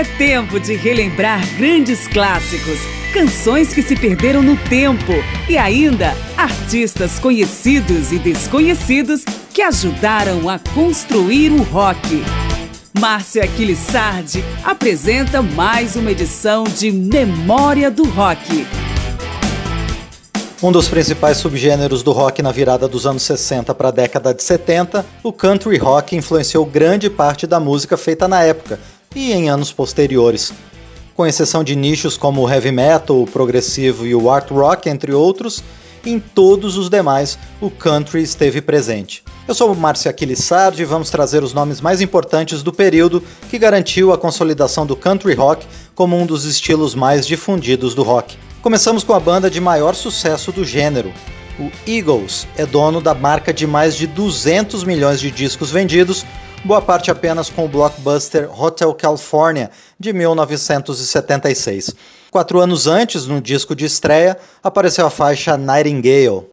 É tempo de relembrar grandes clássicos, canções que se perderam no tempo e ainda artistas conhecidos e desconhecidos que ajudaram a construir o rock. Márcia Aquilissardi apresenta mais uma edição de Memória do Rock. Um dos principais subgêneros do rock na virada dos anos 60 para a década de 70, o country rock influenciou grande parte da música feita na época e em anos posteriores. Com exceção de nichos como o heavy metal, o progressivo e o art rock, entre outros, em todos os demais o country esteve presente. Eu sou Márcio Aquilissardi e vamos trazer os nomes mais importantes do período que garantiu a consolidação do country rock como um dos estilos mais difundidos do rock. Começamos com a banda de maior sucesso do gênero. O Eagles é dono da marca de mais de 200 milhões de discos vendidos, boa parte apenas com o blockbuster Hotel California de 1976. Quatro anos antes, no disco de estreia, apareceu a faixa Nightingale.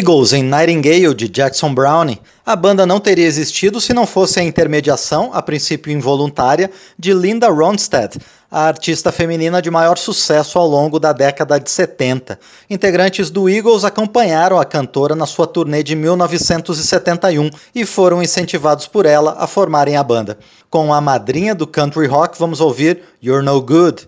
Eagles em Nightingale de Jackson Browne, a banda não teria existido se não fosse a intermediação, a princípio involuntária, de Linda Ronstadt, a artista feminina de maior sucesso ao longo da década de 70. Integrantes do Eagles acompanharam a cantora na sua turnê de 1971 e foram incentivados por ela a formarem a banda. Com a madrinha do country rock, vamos ouvir You're No Good.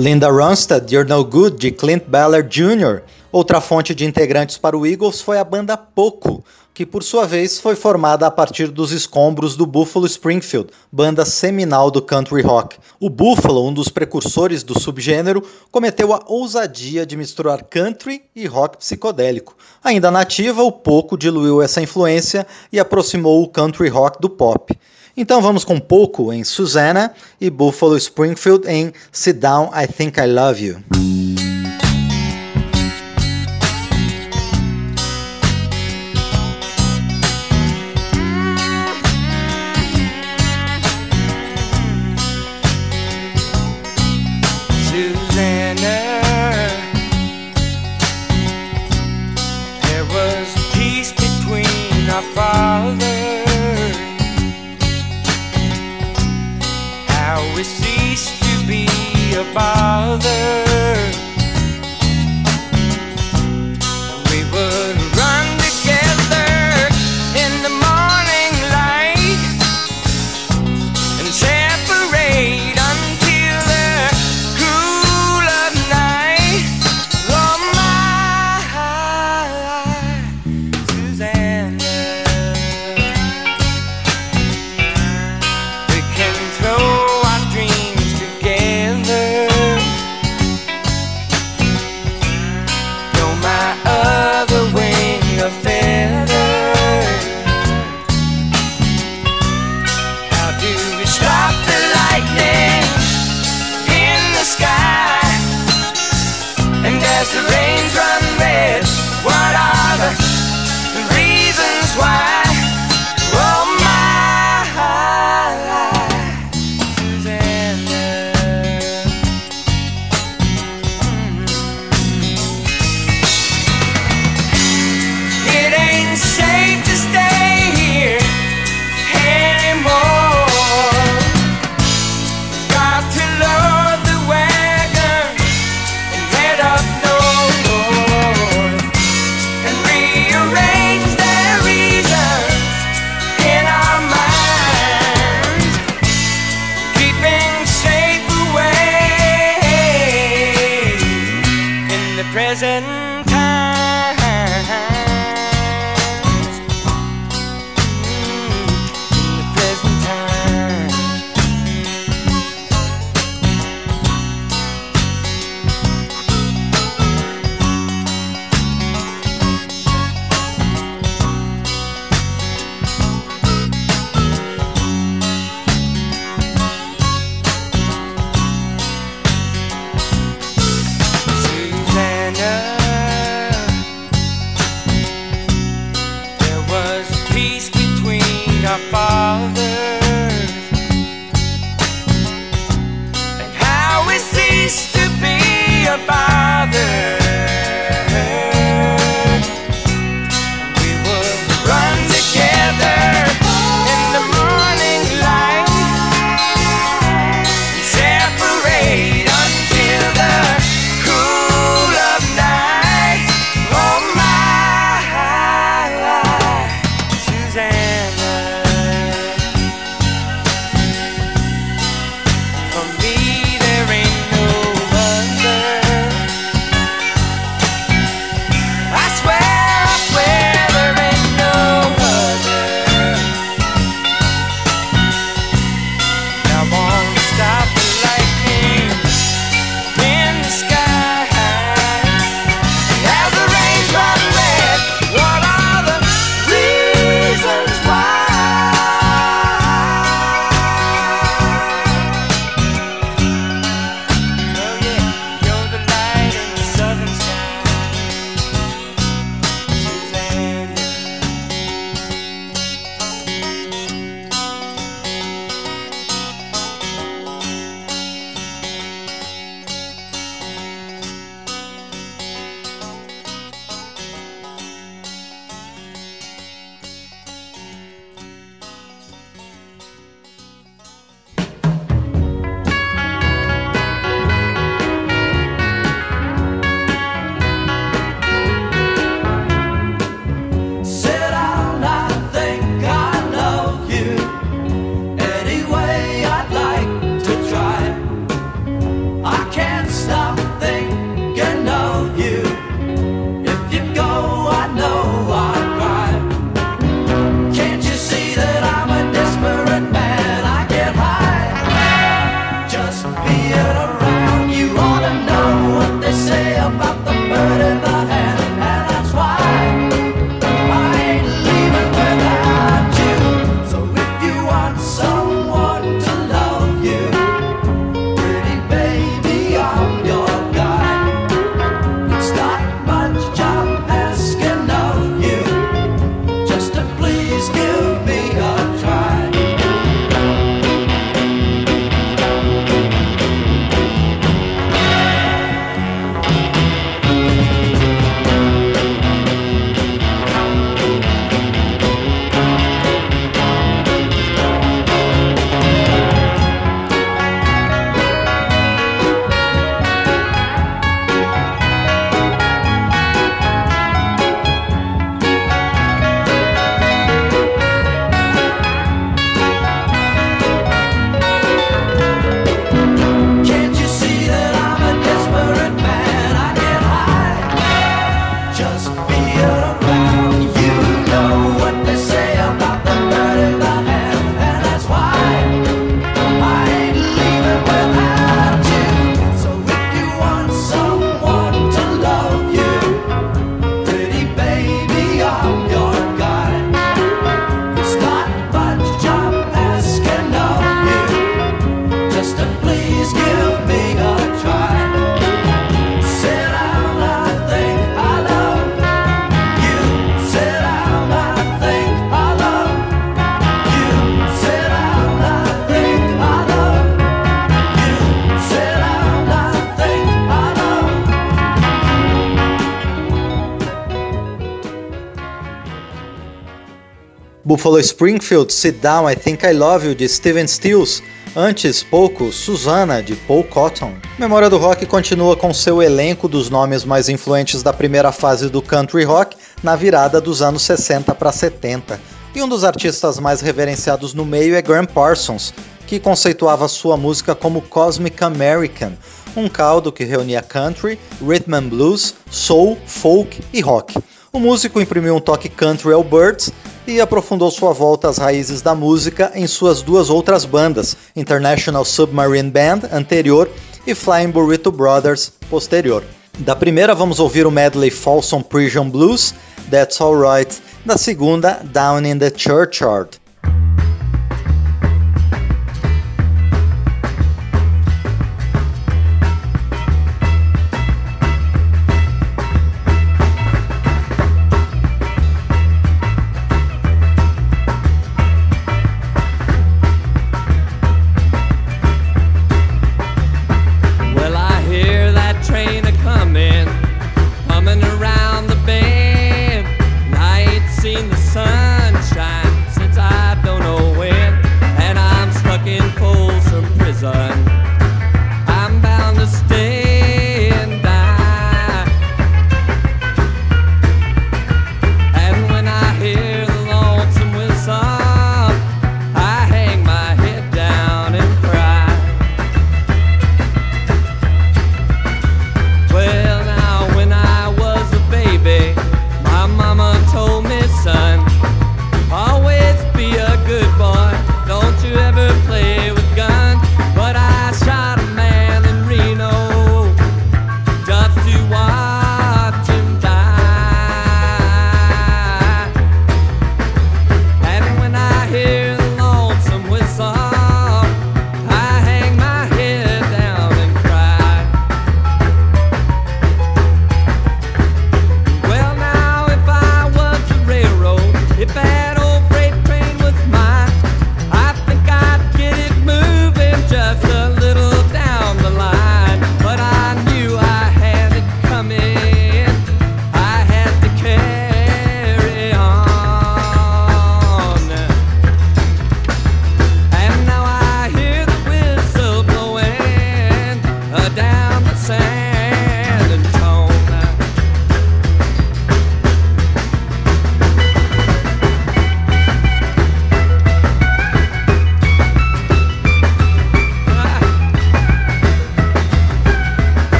Linda Ronstadt, You're No Good, de Clint Ballard Jr. Outra fonte de integrantes para o Eagles foi a banda Poco, que por sua vez foi formada a partir dos escombros do Buffalo Springfield, banda seminal do country rock. O Buffalo, um dos precursores do subgênero, cometeu a ousadia de misturar country e rock psicodélico. Ainda nativa, o Poco diluiu essa influência e aproximou o country rock do pop. Então vamos com pouco em Susanna e Buffalo Springfield em Sit Down, I Think I Love You. father. Buffalo Springfield, Sit Down, I Think I Love You, de Steven Stills. Antes, pouco, Susana, de Paul Cotton. Memória do Rock continua com seu elenco dos nomes mais influentes da primeira fase do country rock na virada dos anos 60 para 70. E um dos artistas mais reverenciados no meio é Graham Parsons, que conceituava sua música como Cosmic American, um caldo que reunia country, rhythm and blues, soul, folk e rock. O músico imprimiu um toque country ao Birds e aprofundou sua volta às raízes da música em suas duas outras bandas, International Submarine Band, anterior, e Flying Burrito Brothers, posterior. Da primeira vamos ouvir o medley Folsom Prison Blues, That's Alright, da segunda Down in the Churchyard.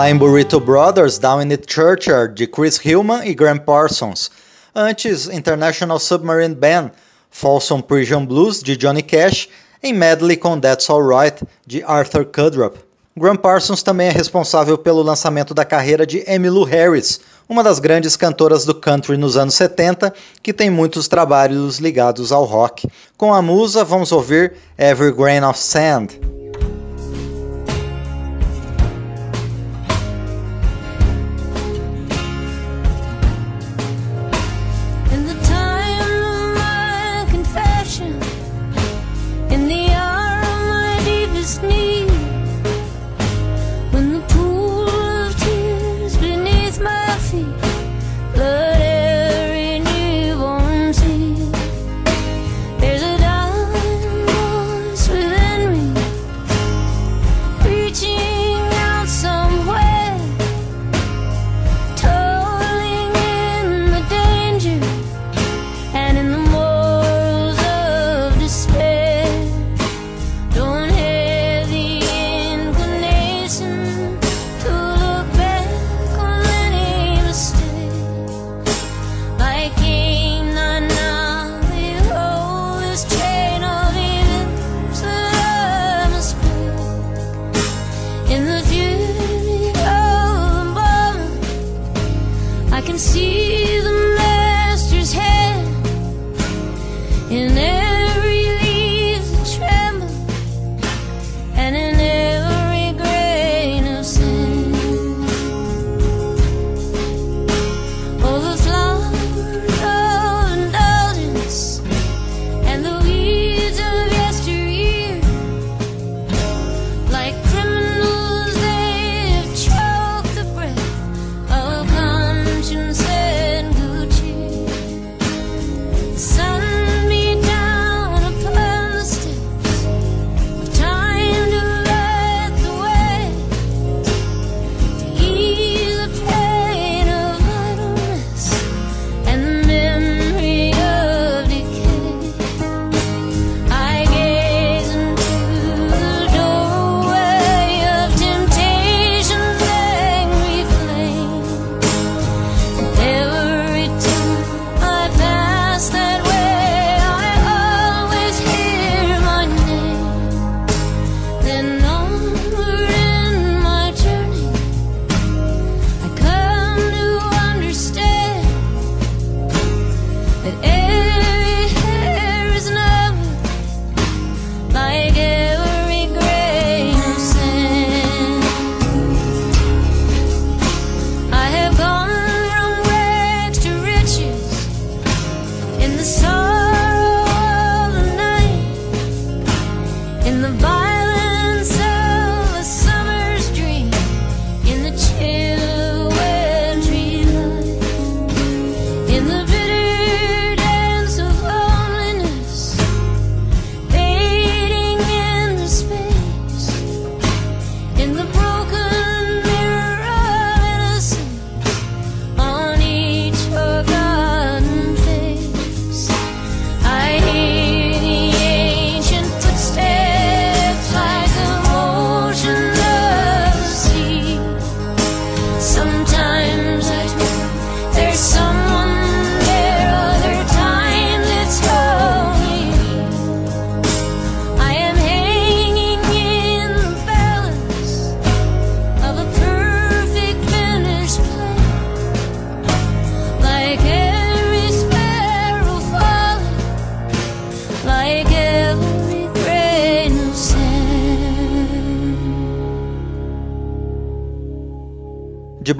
Flying Burrito Brothers, Down in the Churchyard, de Chris Hillman e Graham Parsons. Antes, International Submarine Band, Folsom Prison Blues, de Johnny Cash, em medley com That's Alright, de Arthur Kudrup. Graham Parsons também é responsável pelo lançamento da carreira de Emmylou Harris, uma das grandes cantoras do country nos anos 70, que tem muitos trabalhos ligados ao rock. Com a musa, vamos ouvir Every Grain of Sand.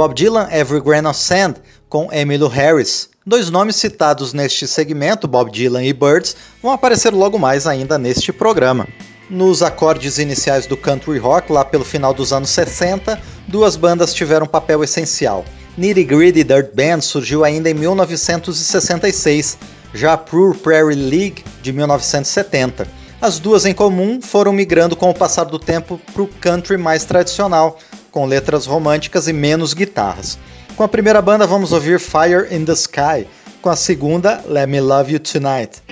Bob Dylan, Every Grain of Sand, com Emmylou Harris. Dois nomes citados neste segmento, Bob Dylan e Birds, vão aparecer logo mais ainda neste programa. Nos acordes iniciais do country rock, lá pelo final dos anos 60, duas bandas tiveram um papel essencial. Nitty Gritty Dirt Band surgiu ainda em 1966, já Pure Prairie League de 1970. As duas em comum foram migrando com o passar do tempo para o country mais tradicional, com letras românticas e menos guitarras. Com a primeira banda vamos ouvir Fire in the Sky, com a segunda Let Me Love You Tonight.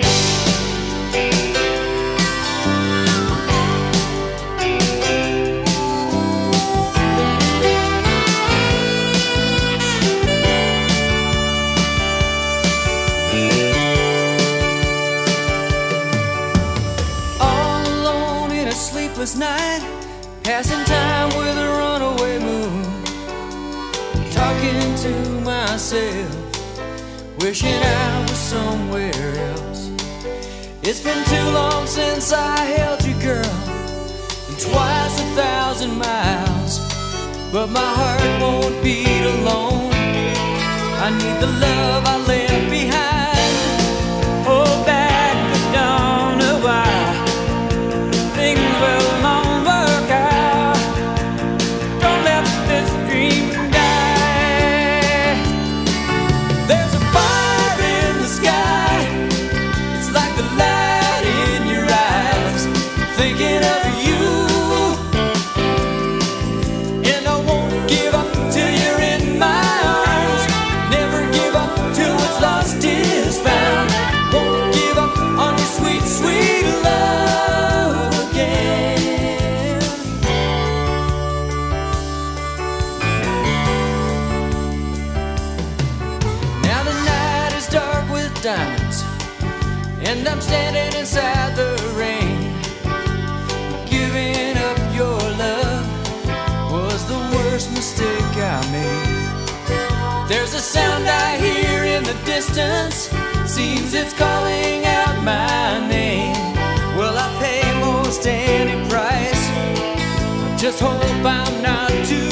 sleepless night, passing time myself, wishing I was somewhere else. It's been too long since I held you, girl, and twice a thousand miles, but my heart won't beat alone. I need the love I left hope I'm not too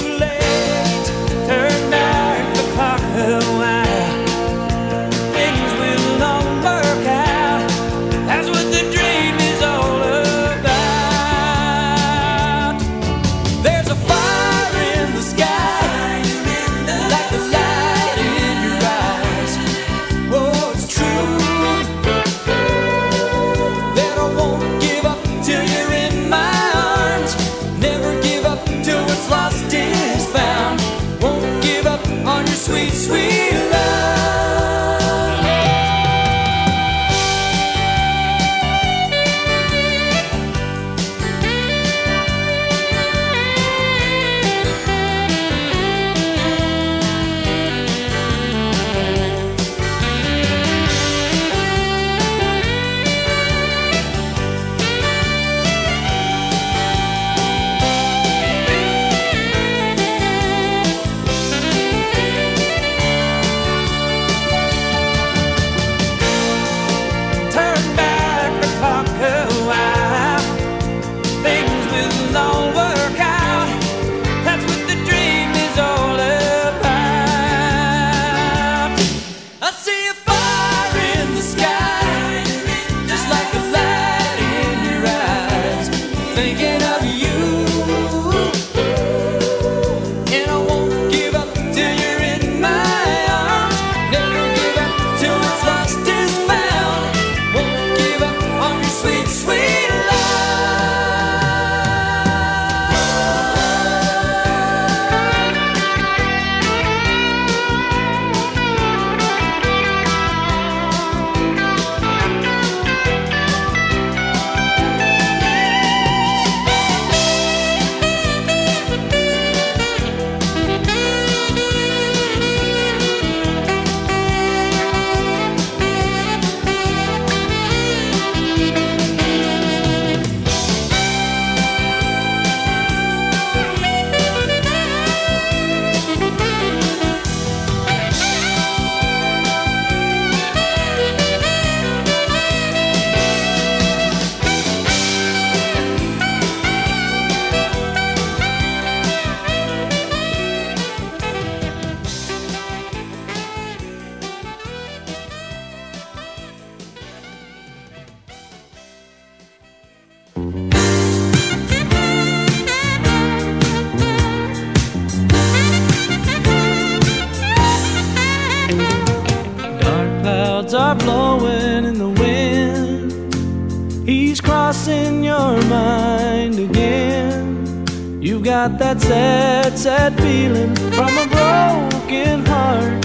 got that sad, sad feeling from a broken heart,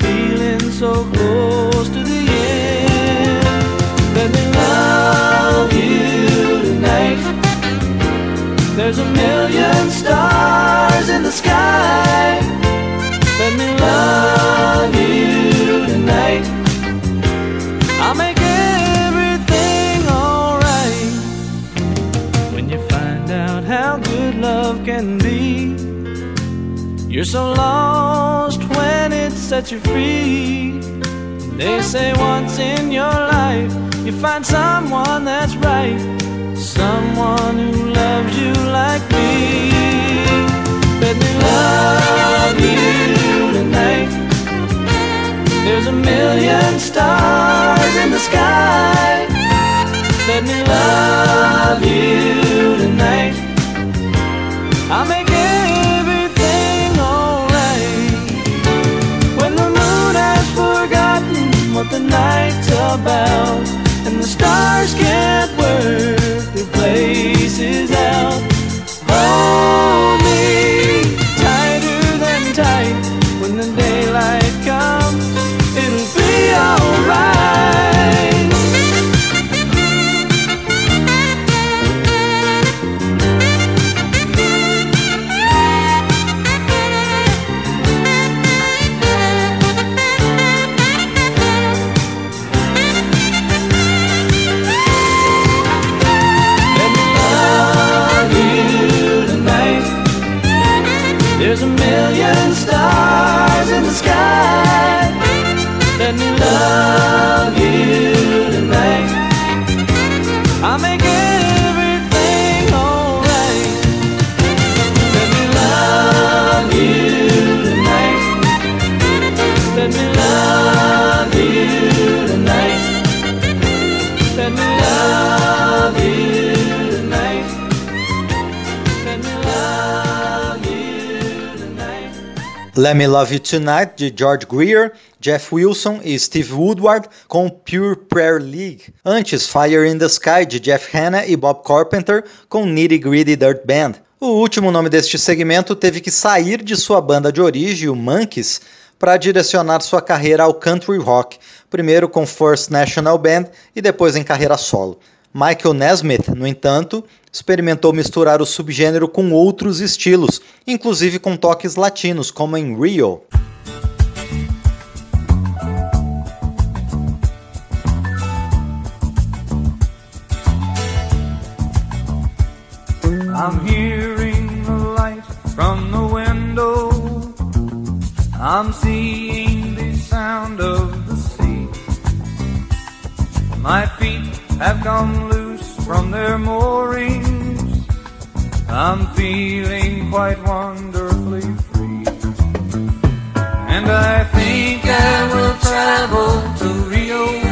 feeling so close to the end. Let me love you tonight. There's a million stars in the sky. Let me love you can be, you're so lost when it sets you free. They say once in your life you find someone that's right, someone who loves you like me. Let me love you tonight. There's a million stars in the sky. Let me love you tonight. I'll make everything alright. When the moon has forgotten what the night's about, and the stars can't work Let Me Love You Tonight, de George Greer, Jeff Wilson e Steve Woodward, com Pure Prayer League. Antes, Fire in the Sky, de Jeff Hanna e Bob Carpenter, com Nitty Gritty Dirt Band. O último nome deste segmento teve que sair de sua banda de origem, o Monkeys, para direcionar sua carreira ao country rock, primeiro com First National Band e depois em carreira solo. Michael Nesmith, no entanto, experimentou misturar o subgênero com outros estilos, inclusive com toques latinos, como em Rio. I'm hearing the light from the window. I'm seeing the sound of the sea. My feet have come loose from their. I'm feeling quite wonderfully free. And I think I will travel to Rio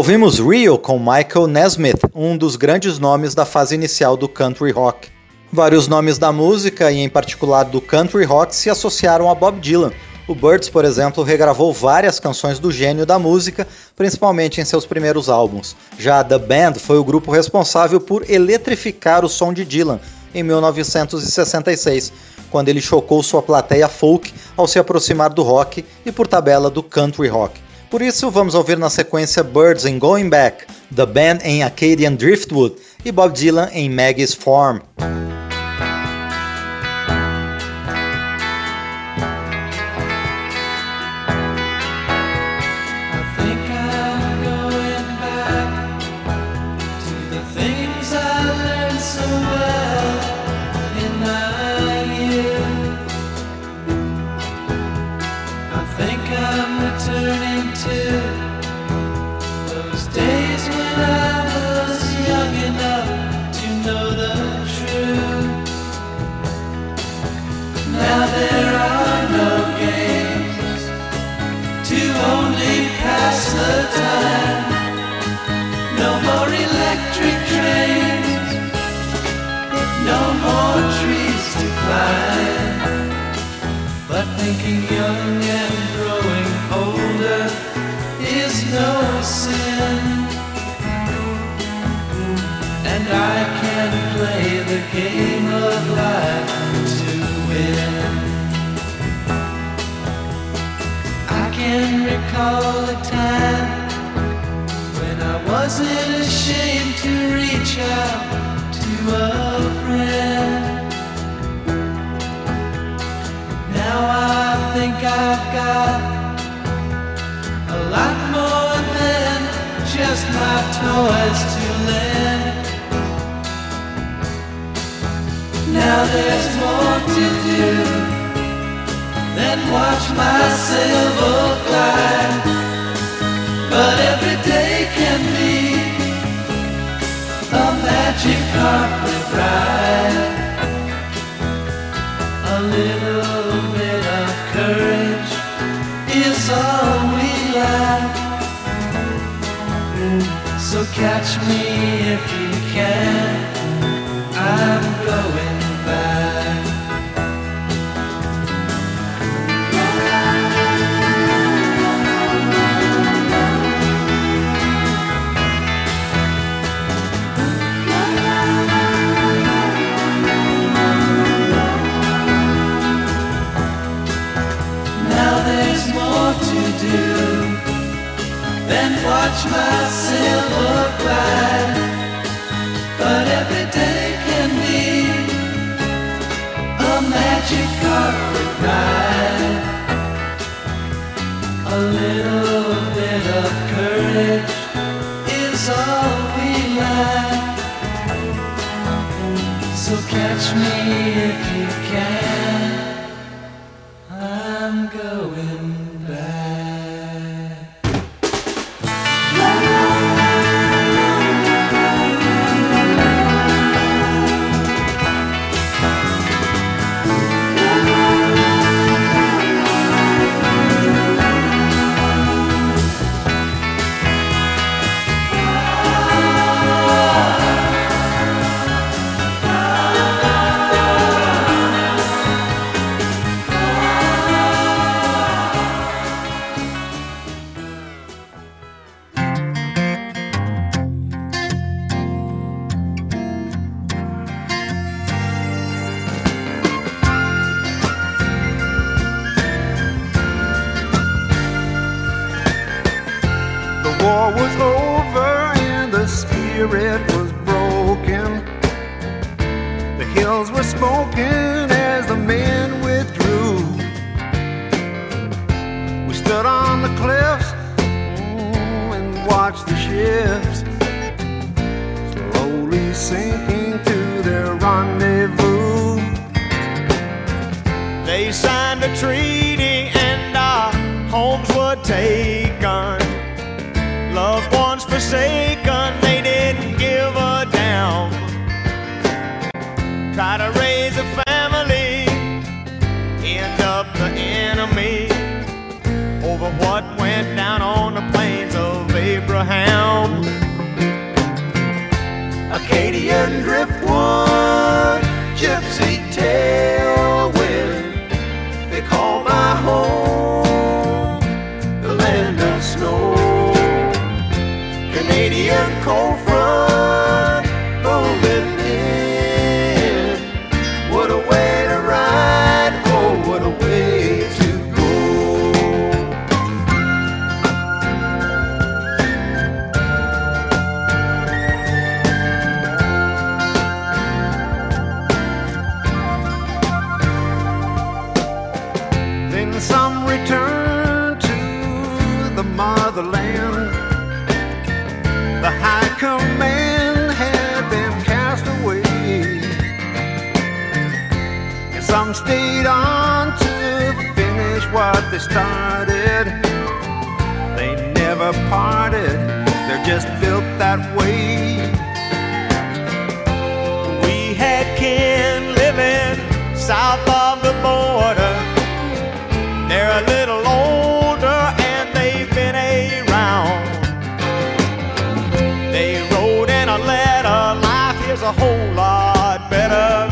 Ouvimos Rio com Michael Nesmith, um dos grandes nomes da fase inicial do country rock. Vários nomes da música, e em particular do country rock, se associaram a Bob Dylan. O Birds, por exemplo, regravou várias canções do gênio da música, principalmente em seus primeiros álbuns. Já The Band foi o grupo responsável por eletrificar o som de Dylan em 1966, quando ele chocou sua plateia folk ao se aproximar do rock e, por tabela, do country rock. Por isso, vamos ouvir na sequência Birds em Going Back, The Band em Acadian Driftwood e Bob Dylan em Maggie's Farm. Thinking young and growing older is no sin. And I can play the game of life to win. I can recall a time when I wasn't ashamed to reach out to a friend. I think I've got a lot more than just my toys to lend. Now there's more to do than watch my silver glide. But every day can be a magic carpet ride. A little catch me if you can. I'm going magic carpet ride. try to raise a family, end up the enemy over what went down on the plains of Abraham. Acadian driftwood, gypsy tale. Just built that way. We had kin living south of the border. They're a little older and they've been around. They wrote in a letter, life is a whole lot better.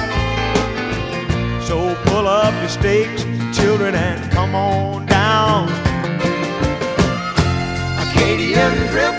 So pull up your stakes, children, and come on down. Acadian drip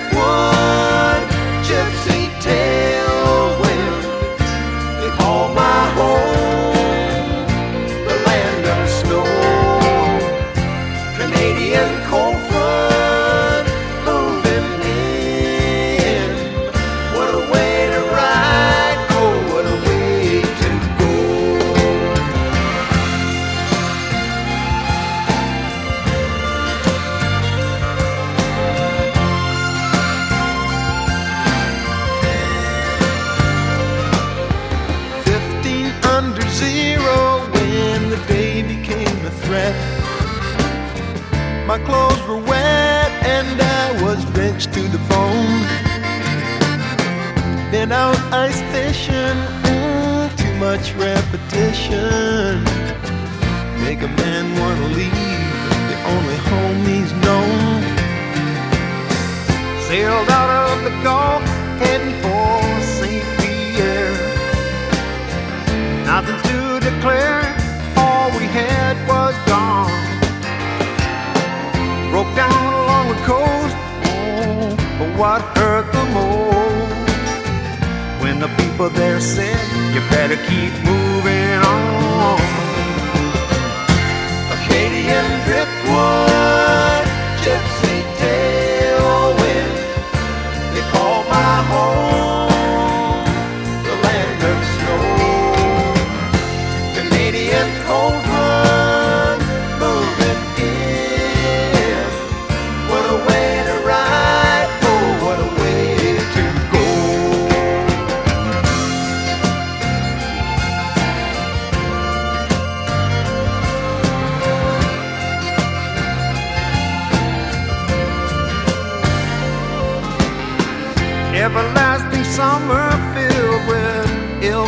summer filled with ill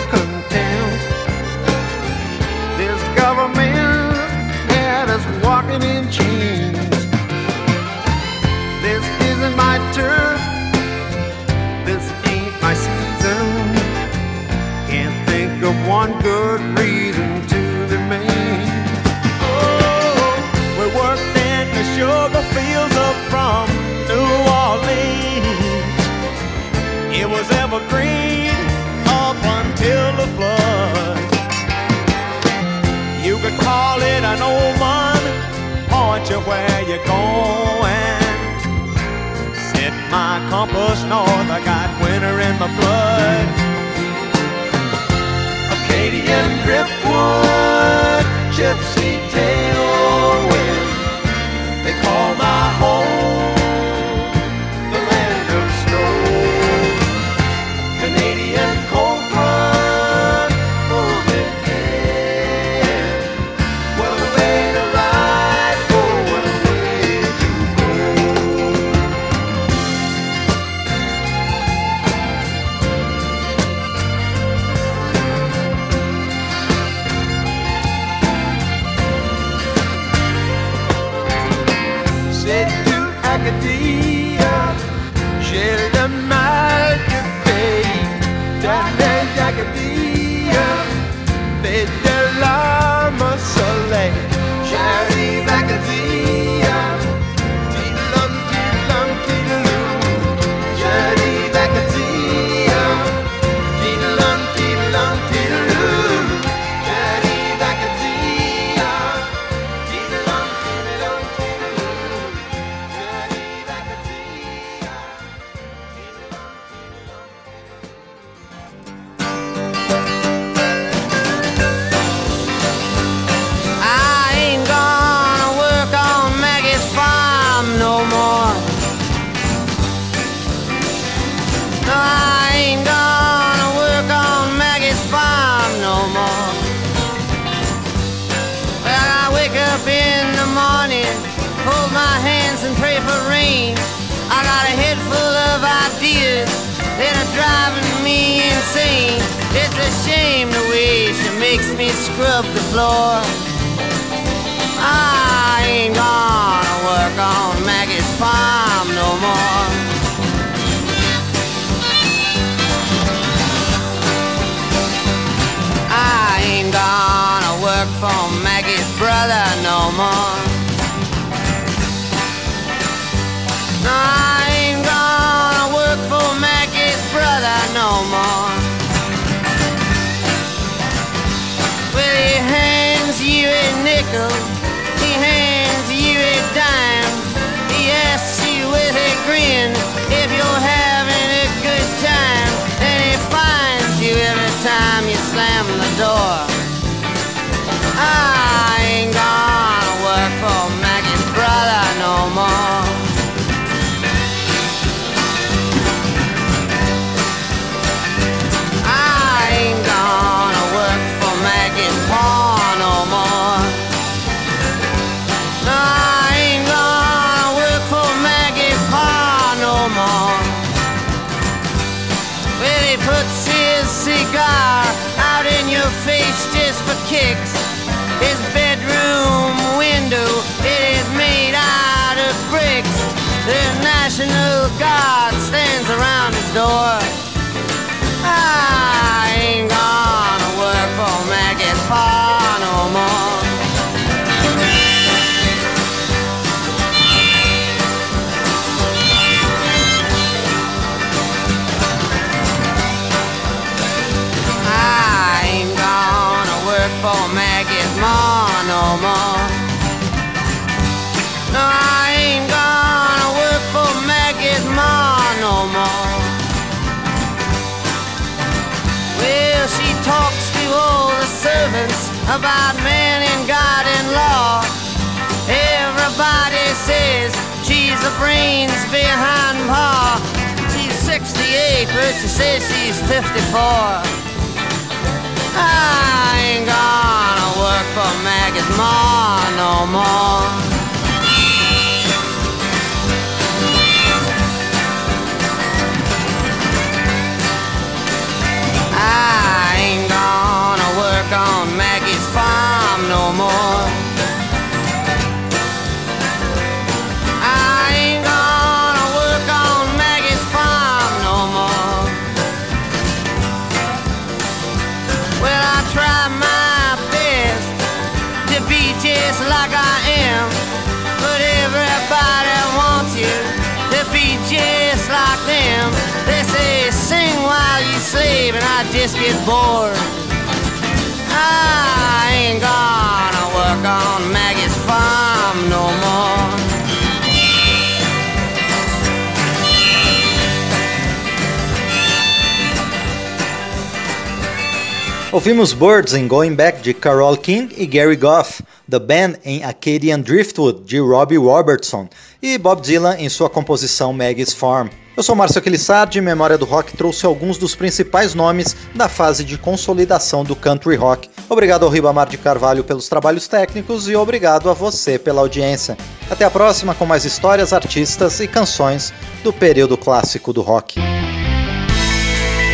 most north. I got winter in my blood. Acadian driftwood, chips. Macadilla, Fête de soleil. Charlie Macadilla. floor. I ain't gonna work on Maggie's farm no more. I ain't gonna work for Maggie's brother no more. grin. If you're having a good time, then he finds you every time you slam the door. the brains behind Pa. She's 68, but she says she's 54. I ain't gonna work for Maggie's Ma no more. Sleep, and I just get bored. I ain't gonna work on Maggie's farm no more. Ouvimos Birds em Going Back de Carole King e Gary Goff, The Band em Acadian Driftwood de Robbie Robertson e Bob Dylan em sua composição Maggie's Farm. Eu sou Márcio Aquilissardi e Memória do Rock trouxe alguns dos principais nomes da fase de consolidação do country rock. Obrigado ao Ribamar de Carvalho pelos trabalhos técnicos e obrigado a você pela audiência. Até a próxima com mais histórias, artistas e canções do período clássico do rock.